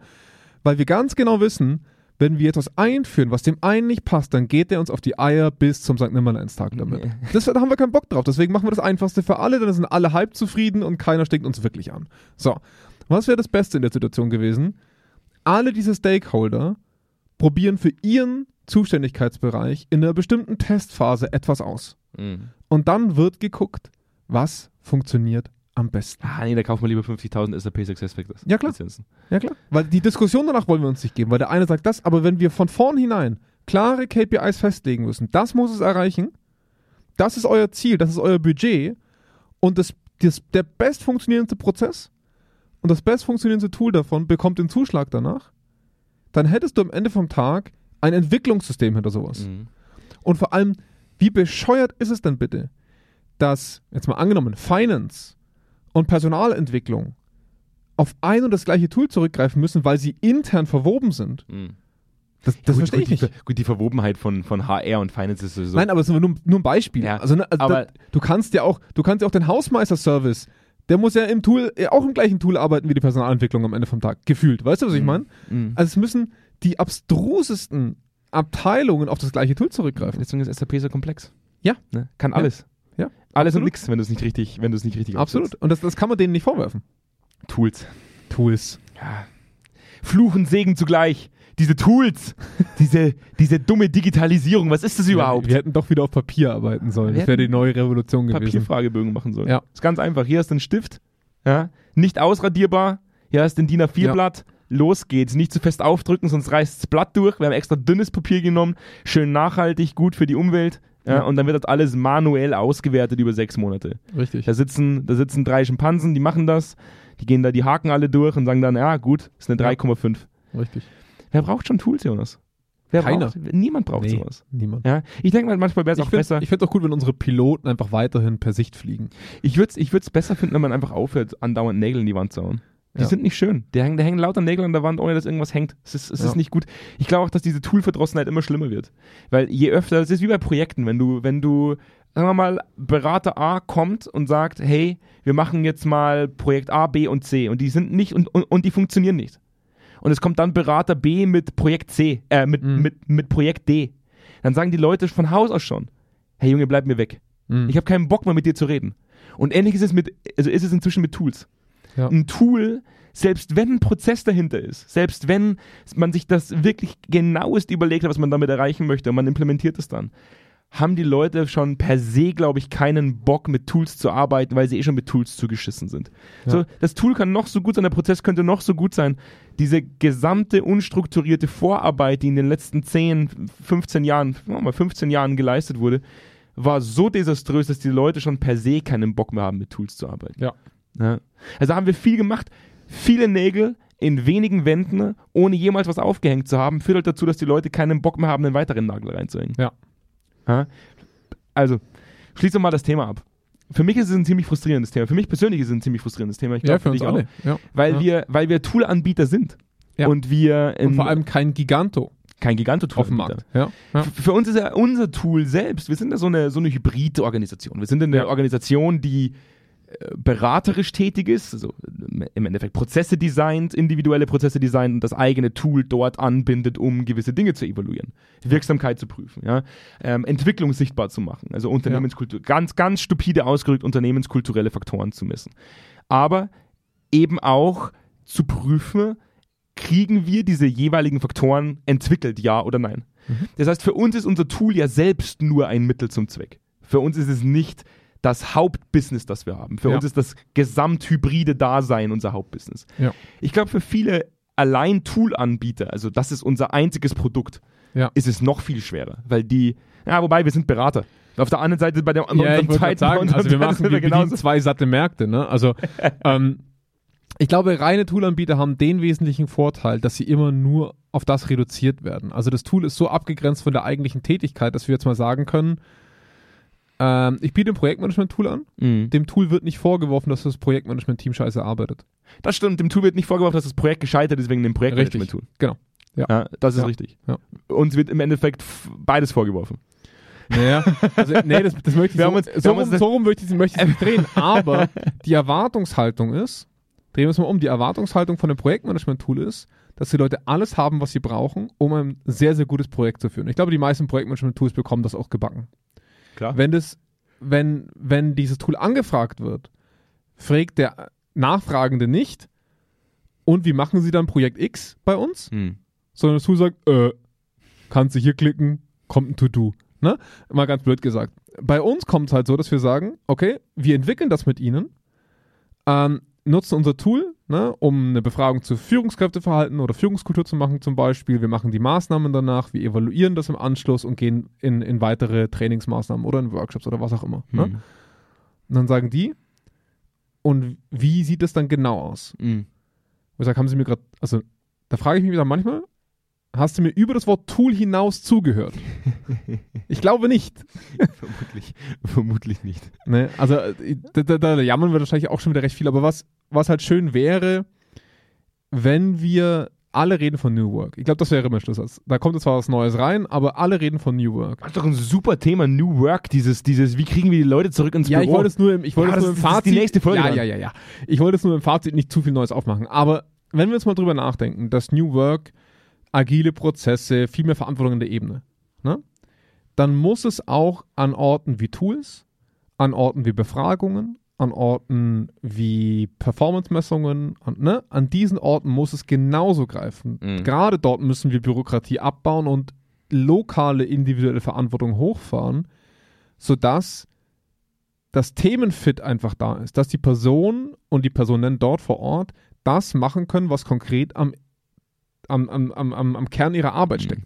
B: weil wir ganz genau wissen, wenn wir etwas einführen, was dem einen nicht passt, dann geht der uns auf die Eier bis zum St. Nimmerleinstag damit. Das, da haben wir keinen Bock drauf. Deswegen machen wir das Einfachste für alle, dann sind alle halb zufrieden und keiner steckt uns wirklich an. So, was wäre das Beste in der Situation gewesen? Alle diese Stakeholder probieren für ihren Zuständigkeitsbereich in einer bestimmten Testphase etwas aus.
A: Mhm.
B: Und dann wird geguckt, was funktioniert am besten.
A: Ah, nee, da kaufen wir lieber 50.000 SAP SuccessFactors.
B: Ja, klar.
A: Lizenzen.
B: Ja, klar. Weil die Diskussion danach wollen wir uns nicht geben, weil der eine sagt das, aber wenn wir von vornherein klare KPIs festlegen müssen, das muss es erreichen, das ist euer Ziel, das ist euer Budget und das, das, der best funktionierendste Prozess und das best funktionierendste Tool davon bekommt den Zuschlag danach, dann hättest du am Ende vom Tag ein Entwicklungssystem hinter sowas.
A: Mhm.
B: Und vor allem, wie bescheuert ist es denn bitte, dass, jetzt mal angenommen, Finance und Personalentwicklung auf ein und das gleiche Tool zurückgreifen müssen, weil sie intern verwoben sind.
A: Mhm.
B: Das, das
A: gut,
B: verstehe
A: gut,
B: ich
A: die,
B: nicht.
A: Gut, die Verwobenheit von, von HR und Finance ist sowieso.
B: Nein, aber es ist nur, nur ein Beispiel.
A: Ja,
B: also, ne, also
A: aber-
B: da, du kannst ja auch, du kannst ja auch den Hausmeister-Service, der muss ja im Tool, ja auch im gleichen Tool arbeiten wie die Personalentwicklung am Ende vom Tag. Gefühlt. Weißt du, was ich meine?
A: Mhm.
B: Also es müssen die abstrusesten Abteilungen auf das gleiche Tool zurückgreifen.
A: Deswegen ist SAP so komplex.
B: Ja.
A: Ne? Kann alles.
B: Ja,
A: Alles und
B: absolut.
A: nichts, wenn du es nicht richtig, wenn du es nicht richtig
B: Absolut.
A: aufsetzt.
B: Und das, das kann man denen nicht vorwerfen.
A: Tools.
B: Tools.
A: Ja. Fluch und Segen zugleich. Diese Tools, <laughs> diese, diese dumme Digitalisierung, was ist das überhaupt?
B: Wir hätten doch wieder auf Papier arbeiten sollen.
A: Wir
B: Das wäre die neue Revolution gewesen.
A: Papierfragebögen machen sollen.
B: Ja.
A: Ist ganz einfach. Hier hast du einen Stift, ja, nicht ausradierbar. Hier hast du ein DIN A4-Blatt. Los geht's. Nicht zu fest aufdrücken, sonst reißt das Blatt durch. Wir haben extra dünnes Papier genommen. Schön nachhaltig, gut für die Umwelt. Ja,
B: Ja.
A: Und dann wird das alles manuell ausgewertet über sechs Monate.
B: Richtig.
A: Da sitzen, da sitzen drei Schimpansen, die machen das. Die gehen da die Haken alle durch und sagen dann, ja gut, ist eine
B: Ja.
A: 3,5.
B: Richtig.
A: Wer braucht schon Tools, Jonas? Wer
B: Keiner.
A: Braucht, niemand braucht
B: Nee.
A: sowas.
B: Niemand.
A: Ja, ich denke mal, manchmal wäre es
B: Ich
A: auch
B: finde
A: besser.
B: es auch gut, wenn unsere Piloten einfach weiterhin per Sicht fliegen.
A: Ich würde es ich würd's besser finden, wenn man einfach aufhört, andauernd Nägel in die Wand zu hauen. Die
B: Ja.
A: sind nicht schön. Da hängen, da hängen lauter Nägel an der Wand, ohne dass irgendwas hängt. Es ist, es
B: Ja.
A: ist nicht gut. Ich glaube auch, dass diese Toolverdrossenheit immer schlimmer wird. Weil je öfter, es ist wie bei Projekten, wenn du, wenn du, sagen wir mal, Berater A kommt und sagt, hey, wir machen jetzt mal Projekt A, B und C und die sind nicht und, und, und die funktionieren nicht. Und es kommt dann Berater B mit Projekt C, äh, mit,
B: Mhm.
A: mit, mit Projekt D. Dann sagen die Leute von Haus aus schon, hey Junge, bleib mir weg.
B: Mhm.
A: Ich habe keinen Bock mehr mit dir zu reden. Und ähnlich ist es mit, also ist es inzwischen mit Tools.
B: Ja.
A: Ein Tool, selbst wenn ein Prozess dahinter ist, selbst wenn man sich das wirklich genauest überlegt hat, was man damit erreichen möchte und man implementiert es dann, haben die Leute schon per se, glaube ich, keinen Bock mit Tools zu arbeiten, weil sie eh schon mit Tools zugeschissen sind.
B: Ja.
A: So, das Tool kann noch so gut sein, der Prozess könnte noch so gut sein. Diese gesamte unstrukturierte Vorarbeit, die in den letzten 10, 15 Jahren, mal 15 Jahren geleistet wurde, war so desaströs, dass die Leute schon per se keinen Bock mehr haben, mit Tools zu arbeiten.
B: Ja.
A: Ja. Also haben wir viel gemacht, viele Nägel in wenigen Wänden, ohne jemals was aufgehängt zu haben, führt halt dazu, dass die Leute keinen Bock mehr haben, einen weiteren Nagel reinzuhängen.
B: Ja.
A: Ja. Also, schließ doch mal das Thema ab. Für mich ist es ein ziemlich frustrierendes Thema. Für mich persönlich ist es ein ziemlich frustrierendes Thema. Ich
B: ja,
A: glaube,
B: für uns
A: dich
B: alle. Ja.
A: Weil,
B: ja.
A: wir, weil wir Toolanbieter sind.
B: Ja.
A: Und wir
B: Und vor allem kein Giganto
A: kein
B: auf dem. Markt. Ja. Ja.
A: Für uns ist ja unser Tool selbst, wir sind ja so eine, so eine Hybrid-Organisation. Wir sind eine
B: Ja.
A: Organisation, die beraterisch tätig ist, also im Endeffekt Prozesse designt, individuelle Prozesse designt und das eigene Tool dort anbindet, um gewisse Dinge zu evaluieren, Wirksamkeit zu prüfen, ja? ähm, Entwicklung sichtbar zu machen, also Unternehmenskultur, ganz, ganz stupide ausgerückt, unternehmenskulturelle Faktoren zu messen. Aber eben auch zu prüfen, kriegen wir diese jeweiligen Faktoren entwickelt, ja oder nein. Das heißt, für uns ist unser Tool ja selbst nur ein Mittel zum Zweck. Für uns ist es nicht das Hauptbusiness, das wir haben. Für
B: Ja.
A: uns ist das gesamthybride Dasein unser Hauptbusiness.
B: Ja.
A: Ich glaube, für viele allein Tool-Anbieter, also das ist unser einziges Produkt,
B: Ja.
A: ist es noch viel schwerer, weil die, ja, wobei wir sind Berater. Auf der anderen Seite bei der
B: Ja, ich
A: bei
B: sagen, also wir
A: zweiten
B: machen wir
A: genauso.
B: zwei satte Märkte, ne? Also <laughs> ähm, ich glaube, reine Toolanbieter haben den wesentlichen Vorteil, dass sie immer nur auf das reduziert werden. Also das Tool ist so abgegrenzt von der eigentlichen Tätigkeit, dass wir jetzt mal sagen können, ähm, ich biete ein Projektmanagement-Tool an.
A: Mhm.
B: Dem Tool wird nicht vorgeworfen, dass das Projektmanagement-Team scheiße arbeitet.
A: Das stimmt, dem Tool wird nicht vorgeworfen, dass das Projekt gescheitert ist wegen dem Projektmanagement-Tool.
B: Genau. Ja.
A: Ja, das ist
B: Ja.
A: richtig.
B: Ja.
A: Uns wird im Endeffekt beides vorgeworfen.
B: Naja, also, nee, das, das möchte ich <laughs>
A: Wir
B: so,
A: uns-
B: so, rum, so rum möchte ich es nicht drehen. Aber die Erwartungshaltung ist, drehen wir es mal um, die Erwartungshaltung von dem Projektmanagement-Tool ist, dass die Leute alles haben, was sie brauchen, um ein sehr, sehr gutes Projekt zu führen. Ich glaube, die meisten Projektmanagement-Tools bekommen das auch gebacken.
A: Klar.
B: Wenn das, wenn, wenn dieses Tool angefragt wird, fragt der Nachfragende nicht, und wie machen Sie dann Projekt X bei uns?
A: Hm.
B: sondern das Tool sagt, äh, kannst du hier klicken, kommt ein To-Do. Ne? Mal ganz blöd gesagt. Bei uns kommt es halt so, dass wir sagen, okay, wir entwickeln das mit Ihnen, ähm, nutzen unser Tool, ne, um eine Befragung zu Führungskräfteverhalten oder Führungskultur zu machen zum Beispiel. Wir machen die Maßnahmen danach, wir evaluieren das im Anschluss und gehen in, in weitere Trainingsmaßnahmen oder in Workshops oder was auch immer. Ne?
A: Hm.
B: Und dann sagen die, und wie sieht es dann genau aus?
A: Hm.
B: Wo ich sage, haben Sie mir gerade, also da frage ich mich wieder manchmal, hast du mir über das Wort Tool hinaus zugehört? ich glaube nicht. <laughs>
A: vermutlich, vermutlich nicht.
B: Ne? Also äh, da, da, da jammern wir wahrscheinlich auch schon wieder recht viel, aber was, was halt schön wäre, wenn wir alle reden von New Work. Ich glaube, das wäre immer Schlusssatz. Da kommt jetzt zwar was Neues rein, aber alle reden von New Work.
A: Das ist doch ein super Thema, New Work, dieses, dieses, wie kriegen wir die Leute zurück ins
B: Ja, ich
A: Büro?
B: wollte es nur im, ich wollte
A: Ja,
B: es
A: das
B: nur im
A: ist- das ist
B: Fazit.
A: die nächste Folge
B: Ja,
A: dann.
B: ja, ja, ja. Ich wollte es nur im Fazit nicht zu viel Neues aufmachen. Aber wenn wir jetzt mal drüber nachdenken, dass New Work agile Prozesse, viel mehr Verantwortung in der Ebene, ne? dann muss es auch an Orten wie Tools, an Orten wie Befragungen, an Orten wie Performance-Messungen, an, ne? an diesen Orten muss es genauso greifen.
A: Mhm.
B: Gerade dort müssen wir Bürokratie abbauen und lokale individuelle Verantwortung hochfahren, sodass das Themenfit einfach da ist, dass die Person und die Personen dort vor Ort das machen können, was konkret am, am, am, am, am Kern ihrer Arbeit
A: Mhm.
B: steckt.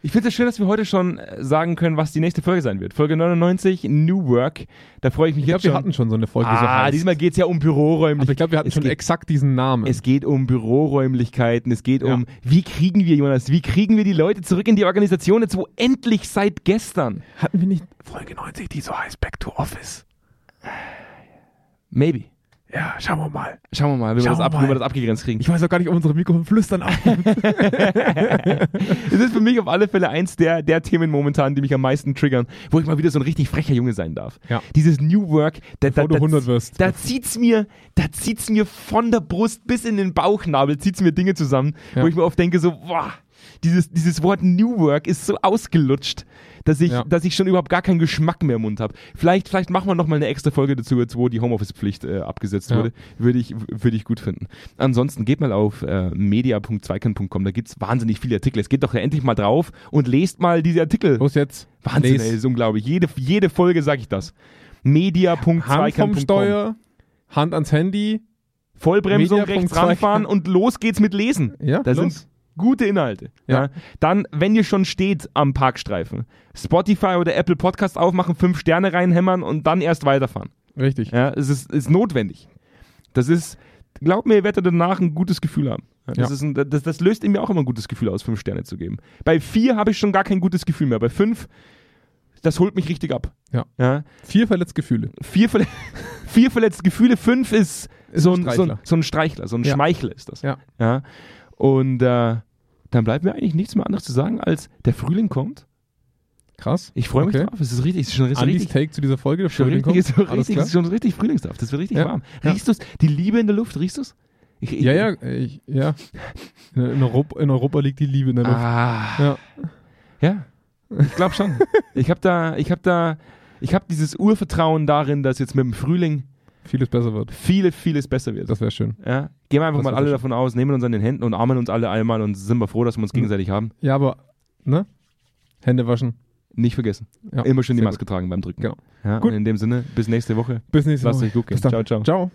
A: Ich finde es schön, dass wir heute schon äh, sagen können, was die nächste Folge sein wird. Folge 99, New Work. Da freue ich mich
B: Ich glaube,
A: jetzt
B: wir
A: schon.
B: hatten schon so eine Folge, so
A: ah,
B: heißt.
A: diesmal geht es ja um Büroräumlichkeiten.
B: Aber ich glaube, wir hatten
A: Es
B: schon
A: geht-
B: exakt diesen Namen.
A: Es geht um Büroräumlichkeiten, es geht
B: Ja.
A: um, wie kriegen wir, Jonas, wie kriegen wir die Leute zurück in die Organisation, jetzt wo endlich seit gestern.
B: hatten wir nicht Folge 90, die so heißt Back to Office?
A: Maybe.
B: Ja, schauen wir mal.
A: Schauen wir mal, wie, wir das, ab,
B: wir
A: wie wir
B: mal.
A: das abgegrenzt kriegen.
B: Ich weiß auch gar nicht, ob unsere Mikrofon flüstern auf. <laughs>
A: Es ist für mich auf alle Fälle eins der, der Themen momentan, die mich am meisten triggern, wo ich mal wieder so ein richtig frecher Junge sein darf.
B: Ja.
A: Dieses New Work, da, da, da,
B: 100 wirst.
A: da zieht's mir, da zieht's mir von der Brust bis in den Bauchnabel, zieht's mir Dinge zusammen,
B: Ja.
A: wo ich mir oft denke so, boah, dieses, dieses Wort New Work ist so ausgelutscht, dass ich,
B: Ja.
A: dass ich schon überhaupt gar keinen Geschmack mehr im Mund habe. Vielleicht, vielleicht machen wir noch mal eine extra Folge dazu, jetzt wo die Homeoffice-Pflicht äh, abgesetzt
B: Ja.
A: wurde. Würde ich, würde ich gut finden. Ansonsten geht mal auf äh, media.zweikern.com, da gibt's wahnsinnig viele Artikel. Es geht doch endlich mal drauf und lest mal diese Artikel.
B: Los jetzt.
A: Wahnsinn,
B: Les.
A: ey, ist unglaublich. Jede, jede Folge sage ich das. Media.zweikern.com
B: Hand vom Steuer, Hand ans Handy.
A: Vollbremsung, rechts ranfahren und los geht's mit Lesen.
B: Ja,
A: Da
B: los.
A: sind gute Inhalte. Ja.
B: Ja.
A: Dann, wenn ihr schon steht am Parkstreifen, Spotify oder Apple Podcast aufmachen, fünf Sterne reinhämmern und dann erst weiterfahren.
B: Richtig.
A: Ja, es ist, ist notwendig. Das ist, glaubt mir, ihr werdet danach ein gutes Gefühl haben. Das,
B: Ja.
A: ist ein, das, das löst in mir auch immer ein gutes Gefühl aus, fünf Sterne zu geben. Bei vier habe ich schon gar kein gutes Gefühl mehr. Bei fünf, das holt mich richtig ab.
B: Ja.
A: ja
B: Vier verletzte Gefühle.
A: vier, verle <laughs> vier verletzte Gefühle, fünf ist,
B: Ist
A: so,
B: ein
A: so, ein, so ein Streichler, so ein
B: Ja.
A: Schmeichler ist das.
B: Ja.
A: ja? Und äh, dann bleibt mir eigentlich nichts mehr anderes zu sagen, als der Frühling kommt.
B: Krass.
A: Ich freue mich
B: Okay.
A: drauf. Es ist richtig, es ist schon, es ist
B: Andys
A: richtig,
B: Take zu dieser Folge. der
A: schon
B: Frühling
A: richtig, ist
B: kommt. Alles
A: richtig, es ist schon richtig Frühlingssaft. Das wird richtig
B: Ja.
A: warm.
B: Ja.
A: Riechst du's? Die Liebe in der Luft, riechst? Ich, ich,
B: Ja, ja, ich, ja. In, in, Europa, in Europa liegt die Liebe in der Luft.
A: Ah,
B: Ja.
A: ja. Ich glaube schon. <laughs> ich habe da, ich habe da, ich habe dieses Urvertrauen darin, dass jetzt mit dem Frühling
B: Vieles besser wird.
A: vieles, vieles besser wird.
B: Das wäre schön.
A: Ja? Gehen wir einfach
B: Das
A: mal alle
B: schön.
A: davon aus, nehmen uns an den Händen und armen uns alle einmal und sind wir froh, dass wir uns
B: Mhm.
A: gegenseitig haben.
B: Ja, aber, ne? Hände waschen.
A: Nicht vergessen.
B: Ja,
A: Immer schön die Maske tragen beim Drücken.
B: Genau.
A: Ja,
B: Gut.
A: und in dem Sinne, bis nächste Woche.
B: Bis nächste
A: Lasst
B: Woche.
A: euch gut gehen. Ciao, ciao.
B: Ciao.